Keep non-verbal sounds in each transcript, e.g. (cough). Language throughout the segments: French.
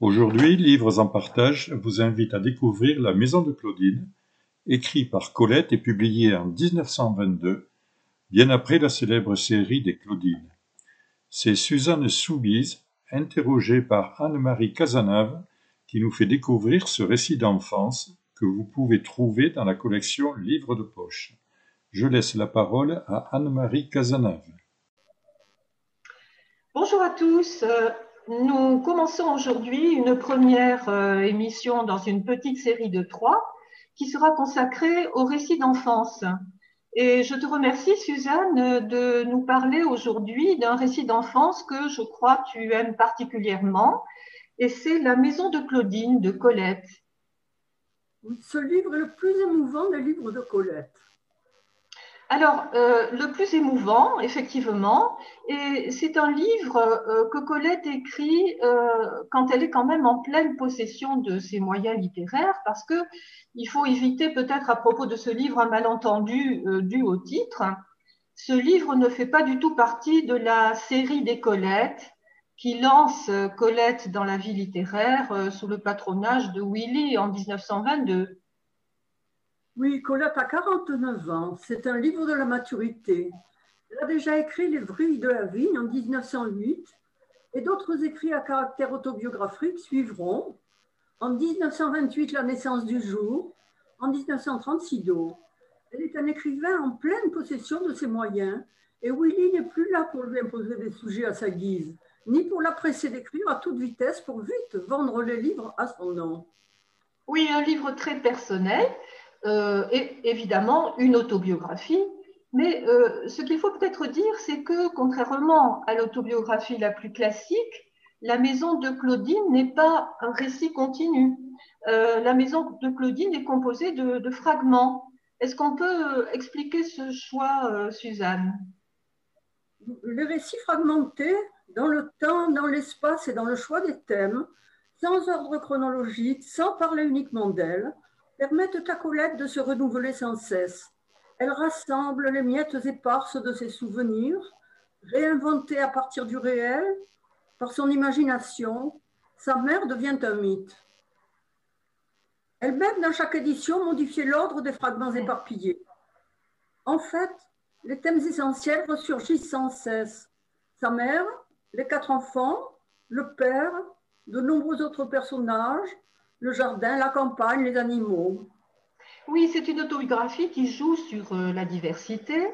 Aujourd'hui, Livres en partage vous invite à découvrir La Maison de Claudine, écrit par Colette et publié en 1922, bien après la célèbre série des Claudines. C'est Suzanne Soubise, interrogée par Anne-Marie Cazenave, qui nous fait découvrir ce récit d'enfance que vous pouvez trouver dans la collection Livres de poche. Je laisse la parole à Anne-Marie Cazenave. Bonjour à tous. Nous commençons aujourd'hui une première euh, émission dans une petite série de trois qui sera consacrée au récit d'enfance. Et je te remercie, Suzanne, de nous parler aujourd'hui d'un récit d'enfance que je crois tu aimes particulièrement, et c'est La maison de Claudine de Colette. Ce livre est le plus émouvant des livres de Colette. Alors, euh, le plus émouvant, effectivement, c'est un livre euh, que Colette écrit euh, quand elle est quand même en pleine possession de ses moyens littéraires, parce que il faut éviter peut-être à propos de ce livre un malentendu dû au titre. Ce livre ne fait pas du tout partie de la série des Colettes qui lance Colette dans la vie littéraire sous le patronage de Willy en 1922. Oui, Colette a 49 ans. C'est un livre de la maturité. Elle a déjà écrit Les Vrilles de la Vigne en 1908 et d'autres écrits à caractère autobiographique suivront. En 1928, La naissance du jour. En 1930, Sido. Elle est un écrivain en pleine possession de ses moyens et Willy n'est plus là pour lui imposer des sujets à sa guise, ni pour la presser d'écrire à toute vitesse pour vite vendre les livres à son nom. Oui, un livre très personnel et évidemment une autobiographie. Mais euh, ce qu'il faut peut-être dire, c'est que contrairement à l'autobiographie la plus classique, la maison de Claudine n'est pas un récit continu. Euh, la maison de Claudine est composée de, fragments. Est-ce qu'on peut expliquer ce choix, Suzanne? Le récit fragmenté, dans le temps, dans l'espace et dans le choix des thèmes, sans ordre chronologique, sans parler uniquement d'elle, permettent à Colette de se renouveler sans cesse. Elle rassemble les miettes éparses de ses souvenirs, réinventées à partir du réel, par son imagination, sa mère devient un mythe. Elle-même, dans chaque édition, modifiait l'ordre des fragments éparpillés. En fait, les thèmes essentiels ressurgissent sans cesse. Sa mère, les quatre enfants, le père, de nombreux autres personnages, le jardin, la campagne, les animaux. Oui, c'est une autobiographie qui joue sur euh, la diversité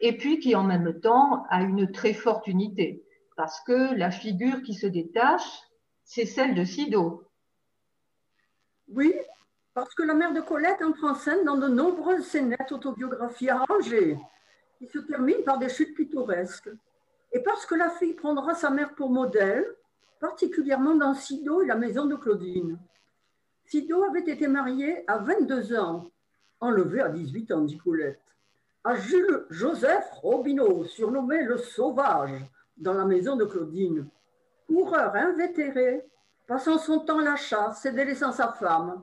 et puis qui en même temps a une très forte unité parce que la figure qui se détache, c'est celle de Sido. Oui, parce que la mère de Colette entre en scène dans de nombreuses scénettes autobiographies arrangées qui se terminent par des chutes pittoresques. Et parce que la fille prendra sa mère pour modèle, particulièrement dans Sido et la maison de Claudine. Sido avait été marié à 22 ans, enlevé à 18 ans, dit Colette, à Jules Joseph Robineau, surnommé le Sauvage, dans la maison de Claudine. Coureur invétéré, passant son temps à la chasse et délaissant sa femme.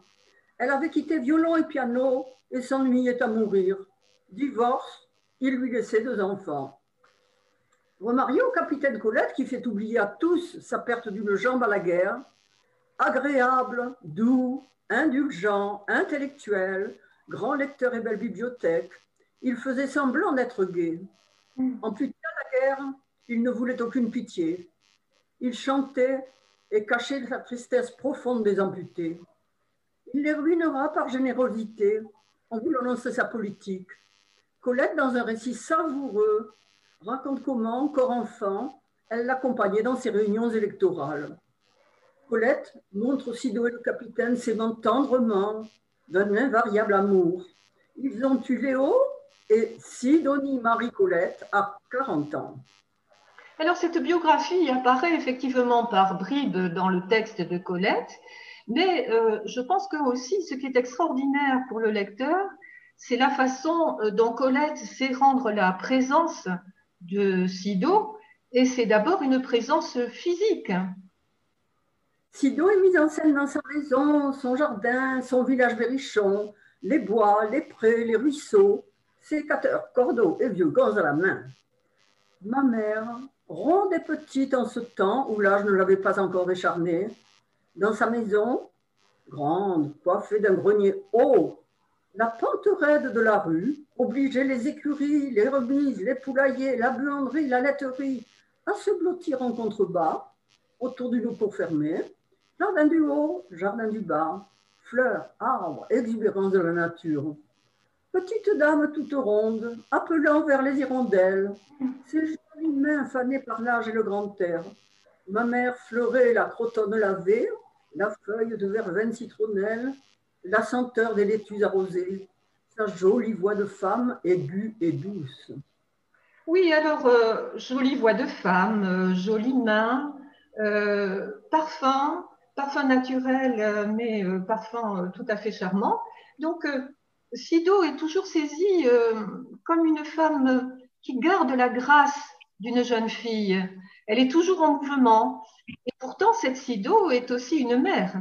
Elle avait quitté violon et piano et s'ennuyait à mourir. Divorce, il lui laissait deux enfants. Remarié au capitaine Colette, qui fait oublier à tous sa perte d'une jambe à la guerre, agréable, doux, indulgent, intellectuel, grand lecteur et belle bibliothèque, il faisait semblant d'être gai. En plus de la guerre, il ne voulait aucune pitié. Il chantait et cachait sa tristesse profonde des amputés. Il les ruinera par générosité en voulant lancer sa politique. Colette, dans un récit savoureux, raconte comment, encore enfant, elle l'accompagnait dans ses réunions électorales. Colette montre aussi et le capitaine s'aimant tendrement d'un invariable amour. Ils ont eu Léo et Sidonie Marie Colette à 40 ans. Alors cette biographie apparaît effectivement par bribes dans le texte de Colette, mais euh, je pense que aussi ce qui est extraordinaire pour le lecteur, c'est la façon euh, dont Colette sait rendre la présence de Sido, et c'est d'abord une présence physique. Sido est mise en scène dans sa maison, son jardin, son village berrichon, les bois, les prés, les ruisseaux, sécateurs, cordeaux et vieux gants à la main. Ma mère, ronde et petite en ce temps où l'âge ne l'avait pas encore décharnée, Dans sa maison, grande, coiffée d'un grenier haut, la pente raide de la rue obligeait les écuries, les remises, les poulaillers, la buanderie, la laiterie à se blottir en contrebas autour du pour fermé. Jardin du haut, jardin du bas, fleurs, arbres, exubérance de la nature. Petite dame toute ronde, appelant vers les hirondelles, ses jolies mains fanées par l'âge et le grand air. Ma mère fleurait la crotonne lavée, la feuille de verveine citronnelle, la senteur des laitues arrosées, sa jolie voix de femme aiguë et douce. Oui, alors, euh, jolie voix de femme, euh, jolie main, euh, parfum, parfum naturel, mais parfum tout à fait charmant. Donc, Sido est toujours saisie comme une femme qui garde la grâce d'une jeune fille. Elle est toujours en mouvement. Et pourtant, cette Sido est aussi une mère.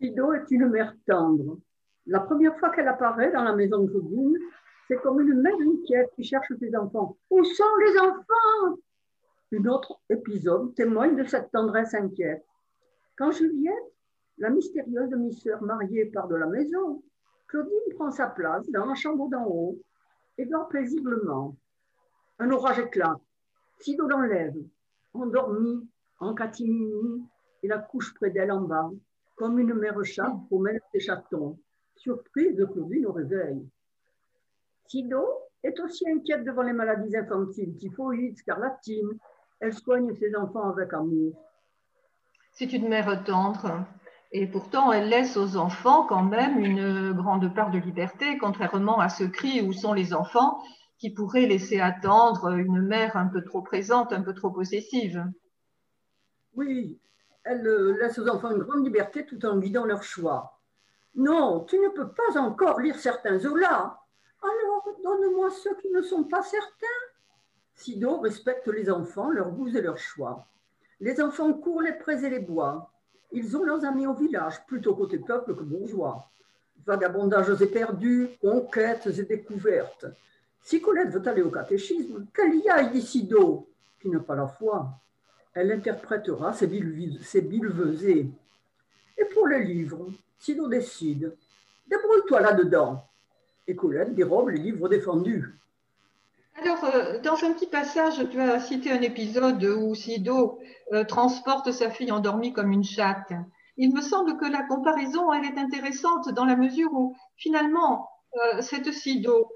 Sido est une mère tendre. La première fois qu'elle apparaît dans la maison de Claudine, c'est comme une mère inquiète qui cherche ses enfants. Où sont les enfants? Un autre épisode témoigne de cette tendresse inquiète. Quand Juliette, la mystérieuse demi-sœur mariée, part de la maison, Claudine prend sa place dans la chambre d'en haut et dort paisiblement. Un orage éclate. Sido l'enlève, endormie, en catimini, et la couche près d'elle en bas comme une mère chat promène ses chatons, surprise de Claudine au réveil. Sido est aussi inquiète devant les maladies infantiles, typhoïde, scarlatine. Elle soigne ses enfants avec amour. C'est une mère tendre. Et pourtant, elle laisse aux enfants quand même une grande part de liberté, contrairement à ce cri où sont les enfants qui pourraient laisser attendre une mère un peu trop présente, un peu trop possessive. Oui, elle euh, laisse aux enfants une grande liberté tout en guidant leur choix. Non, tu ne peux pas encore lire certains Zola. Alors, donne-moi ceux qui ne sont pas certains. Sido respecte les enfants, leurs goûts et leurs choix. Les enfants courent les prés et les bois. Ils ont leurs amis au village, plutôt côté peuple que bourgeois. Vagabondages éperdus, conquêtes et découvertes. Si Colette veut aller au catéchisme, qu'elle y aille, dit Sido, qui n'a pas la foi elle interprétera ses, bilvesées. Et pour les livres, si l'on décide, débrouille-toi là-dedans. Et Colette dérobe les livres défendus. Alors, euh, dans un petit passage, tu as cité un épisode où Sido euh, transporte sa fille endormie comme une chatte. Il me semble que la comparaison, elle est intéressante dans la mesure où, finalement, euh, cette Sido,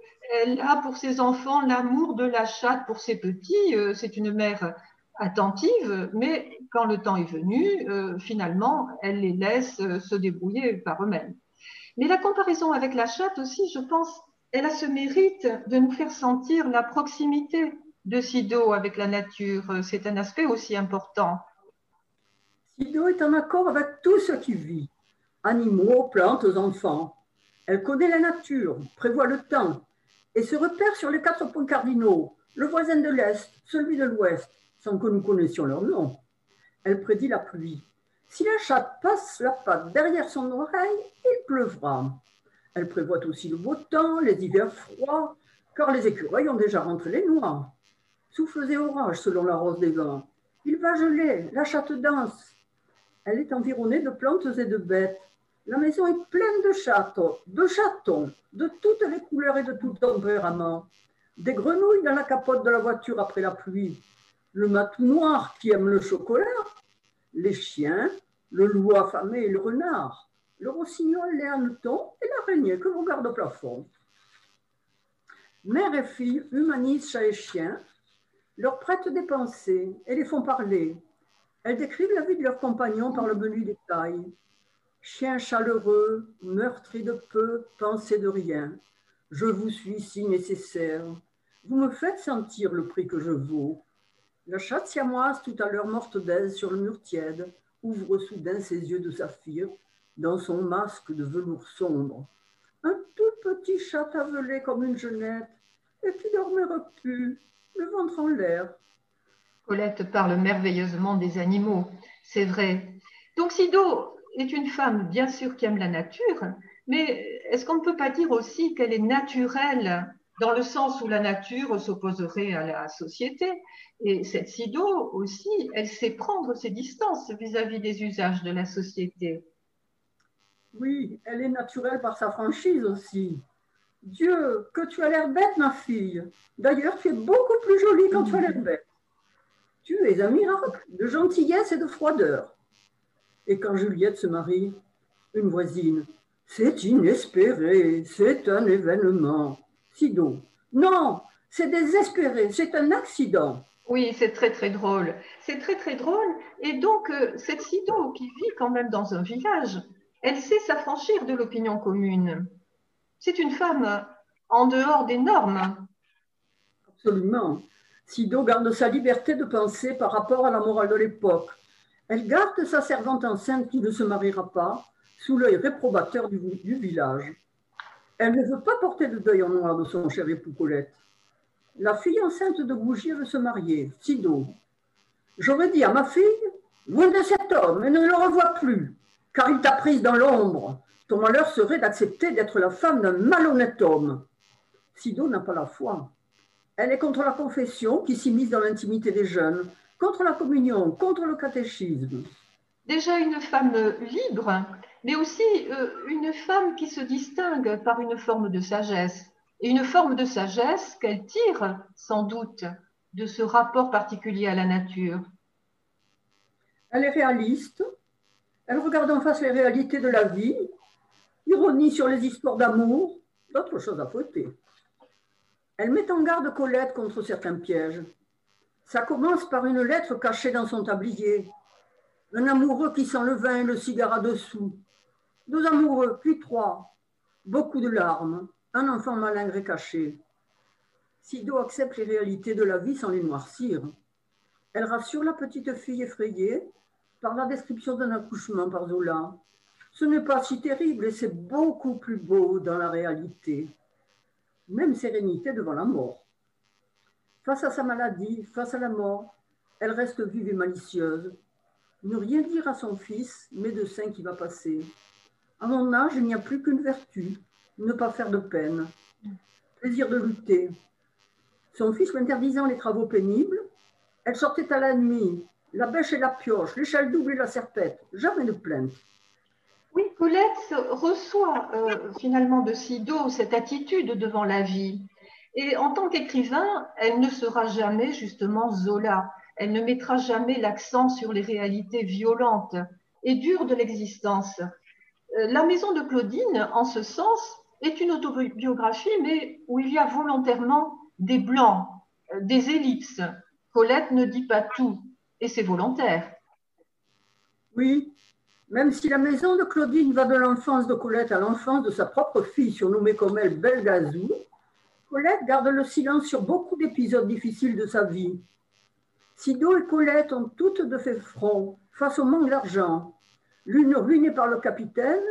elle a pour ses enfants l'amour de la chatte pour ses petits. c'est une mère attentive, mais quand le temps est venu, finalement, elle les laisse se débrouiller par eux-mêmes. Mais la comparaison avec la chatte aussi, je pense, elle a ce mérite de nous faire sentir la proximité de Sido avec la nature. C'est un aspect aussi important. Sido est en accord avec tout ce qui vit, animaux, plantes, enfants. Elle connaît la nature, prévoit le temps et se repère sur les quatre points cardinaux, le voisin de l'Est, celui de l'Ouest, sans que nous connaissions leur nom. Elle prédit la pluie. Si la chatte passe la patte derrière son oreille, il pleuvra. Elle prévoit aussi le beau temps, les hivers froids, car les écureuils ont déjà rentré les noix. Souffles et orages selon la rose des vents. Il va geler, la chatte danse. Elle est environnée de plantes et de bêtes. La maison est pleine de chatons, de chatons, de toutes les couleurs et de tout tempérament. Des grenouilles dans la capote de la voiture après la pluie, le matou noir qui aime le chocolat, les chiens, le loup affamé et le renard, le rossignol, les hannetons et l'araignée que vous garde au plafond. Mère et fille humanisent chat et chien, leur prêtent des pensées et les font parler. Elles décrivent la vie de leurs compagnons par le menu détail. Chien chaleureux, meurtri de peu, pensée de rien. Je vous suis si nécessaire. Vous me faites sentir le prix que je vaux. La chatte siamoise, tout à l'heure morte d'aise sur le mur tiède, ouvre soudain ses yeux de saphir dans son masque de velours sombre. Un tout petit chat avelé comme une jeunette et qui dormait repu, le ventre en l'air. Colette parle merveilleusement des animaux, c'est vrai. Donc Sido est une femme, bien sûr, qui aime la nature, mais est-ce qu'on ne peut pas dire aussi qu'elle est naturelle dans le sens où la nature s'opposerait à la société. Et cette Sido aussi, elle sait prendre ses distances vis-à-vis des usages de la société? Oui, elle est naturelle par sa franchise aussi. Dieu, que tu as l'air bête, ma fille. D'ailleurs, tu es beaucoup plus jolie quand tu as l'air bête. Tu es un miracle de gentillesse et de froideur. Et quand Juliette se marie, une voisine, c'est inespéré, c'est un événement. Sido. Non, c'est désespéré, c'est un accident. Oui, c'est très très drôle. C'est très très drôle. Et donc, euh, cette qui vit quand même dans un village, elle sait s'affranchir de l'opinion commune. C'est une femme en dehors des normes. Absolument. Sido garde sa liberté de penser par rapport à la morale de l'époque. Elle garde sa servante enceinte qui ne se mariera pas sous l'œil réprobateur du village. Elle ne veut pas porter le deuil en noir de son cher époux Colette. La fille enceinte de Bougier veut se marier, Sido. J'aurais dit à ma fille, loin de cet homme et ne le revois plus, car il t'a prise dans l'ombre. Ton malheur serait d'accepter d'être la femme d'un malhonnête homme. Sido n'a pas la foi. Elle est contre la confession qui s'immisce dans l'intimité des jeunes, contre la communion, contre le catéchisme. Déjà une femme libre, mais aussi euh, une femme qui se distingue par une forme de sagesse, et une forme de sagesse qu'elle tire sans doute de ce rapport particulier à la nature. Elle est réaliste, elle regarde en face les réalités de la vie, ironie sur les histoires d'amour, d'autres choses à fouetter. Elle met en garde Colette contre certains pièges. Ça commence par une lettre cachée dans son tablier. Un amoureux qui sent le vin et le cigare dessous, deux amoureux, puis trois. Beaucoup de larmes. Un enfant malingre caché. Sido accepte les réalités de la vie sans les noircir. Elle rassure la petite fille effrayée par la description d'un accouchement par Zola. Ce n'est pas si terrible et c'est beaucoup plus beau dans la réalité. Même sérénité devant la mort. Face à sa maladie, face à la mort, elle reste vive et malicieuse. Ne rien dire à son fils, médecin qui va passer. À mon âge, il n'y a plus qu'une vertu, ne pas faire de peine, plaisir de lutter. Son fils lui les travaux pénibles, elle sortait à la nuit, la bêche et la pioche, l'échelle double et la serpette, jamais de plainte. Oui, Colette reçoit euh, finalement de Sido cette attitude devant la vie. Et en tant qu'écrivain, elle ne sera jamais justement Zola. Elle ne mettra jamais l'accent sur les réalités violentes et dures de l'existence. Euh, la maison de Claudine, en ce sens, est une autobiographie, mais où il y a volontairement des blancs, euh, des ellipses. Colette ne dit pas tout, c'est volontaire. Oui, même si la maison de Claudine va de l'enfance de Colette à l'enfance de sa propre fille, surnommée comme elle Belgazou, Colette garde le silence sur beaucoup d'épisodes difficiles de sa vie. Sido et Colette ont toutes de fait front face au manque d'argent, l'une ruinée par le capitaine,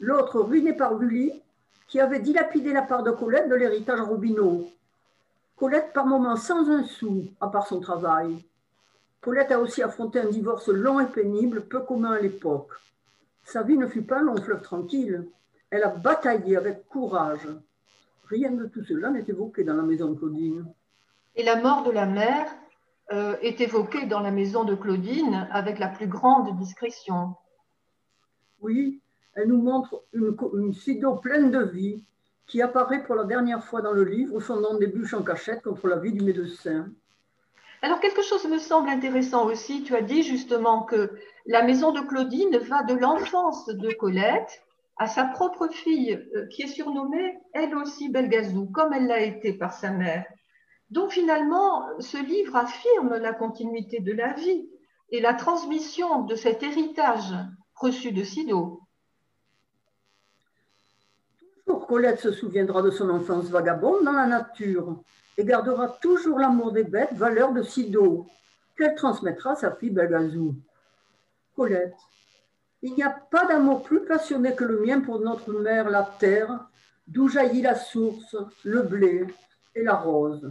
l'autre ruinée par Gulli, qui avait dilapidé la part de Colette de l'héritage Robineau. Colette par moments sans un sou, à part son travail. Colette a aussi affronté un divorce long et pénible, peu commun à l'époque. Sa vie ne fut pas un long fleuve tranquille. Elle a bataillé avec courage. Rien de tout cela n'est évoqué dans la maison de Claudine. Et la mort de la mère euh, est évoquée dans la maison de Claudine avec la plus grande discrétion. Oui, elle nous montre une, une Sido pleine de vie qui apparaît pour la dernière fois dans le livre, fondant des bûches en cachette contre la vie du médecin. Alors, quelque chose me semble intéressant aussi. Tu as dit justement que la maison de Claudine va de l'enfance de Colette à sa propre fille, euh, qui est surnommée elle aussi Belgazou, comme elle l'a été par sa mère. Donc, finalement, ce livre affirme la continuité de la vie et la transmission de cet héritage reçu de Sido. Toujours Colette se souviendra de son enfance vagabonde dans la nature et gardera toujours l'amour des bêtes, valeur de Sido, qu'elle transmettra à sa fille Belgazou. Colette, il n'y a pas d'amour plus passionné que le mien pour notre mère, la terre, d'où jaillit la source, le blé et la rose.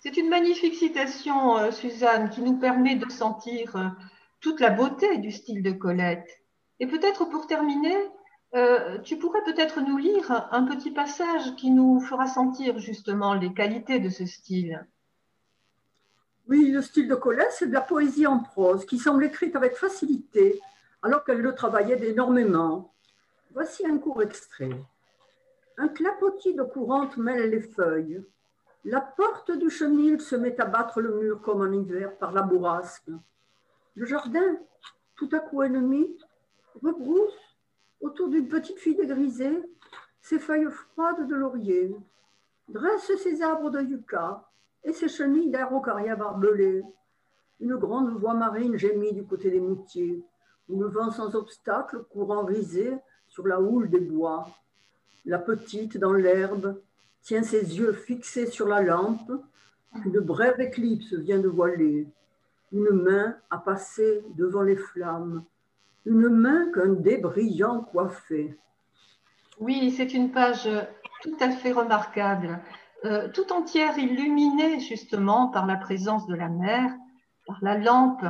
C'est une magnifique citation, euh, Suzanne, qui nous permet de sentir euh, toute la beauté du style de Colette. Et peut-être pour terminer, Euh, tu pourrais peut-être nous lire un petit passage qui nous fera sentir justement les qualités de ce style. Oui, le style de Colette, c'est de la poésie en prose qui semble écrite avec facilité alors qu'elle le travaillait énormément. Voici un court extrait. Un clapotis de courante mêle les feuilles. La porte du chenil se met à battre le mur comme en hiver par la bourrasque. Le jardin, tout à coup ennemi, rebrousse autour d'une petite fille dégrisée ses feuilles froides de laurier, dresse ses arbres de yucca et ses chenilles d'arocaria barbelées. Une grande voie marine gémit du côté des moutiers, où le vent sans obstacle courant risé sur la houle des bois. La petite, dans l'herbe, tient ses yeux fixés sur la lampe qu'une brève éclipse vient de voiler. Une main a passé devant les flammes, une main qu'un dé brillant. Oui, c'est une page tout à fait remarquable, euh, tout entière illuminée justement par la présence de la mer, par la lampe.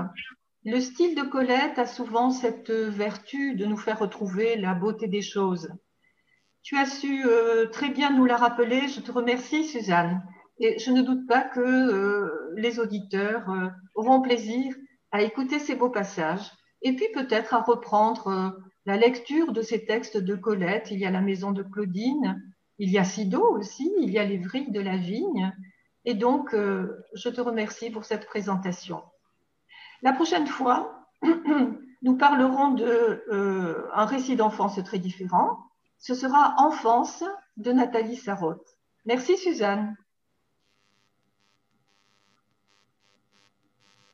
Le style de Colette a souvent cette vertu de nous faire retrouver la beauté des choses. Tu as su euh, très bien nous la rappeler. Je te remercie, Suzanne. Et je ne doute pas que euh, les auditeurs auront plaisir à écouter ces beaux passages et puis peut-être à reprendre la lecture de ces textes de Colette. Il y a la maison de Claudine, il y a Sido aussi, il y a les vrilles de la vigne. Et donc, je te remercie pour cette présentation. La prochaine fois, (clears throat) nous parlerons d'un récit d'enfance très différent ce sera Enfance de Nathalie Sarraute. Merci Suzanne.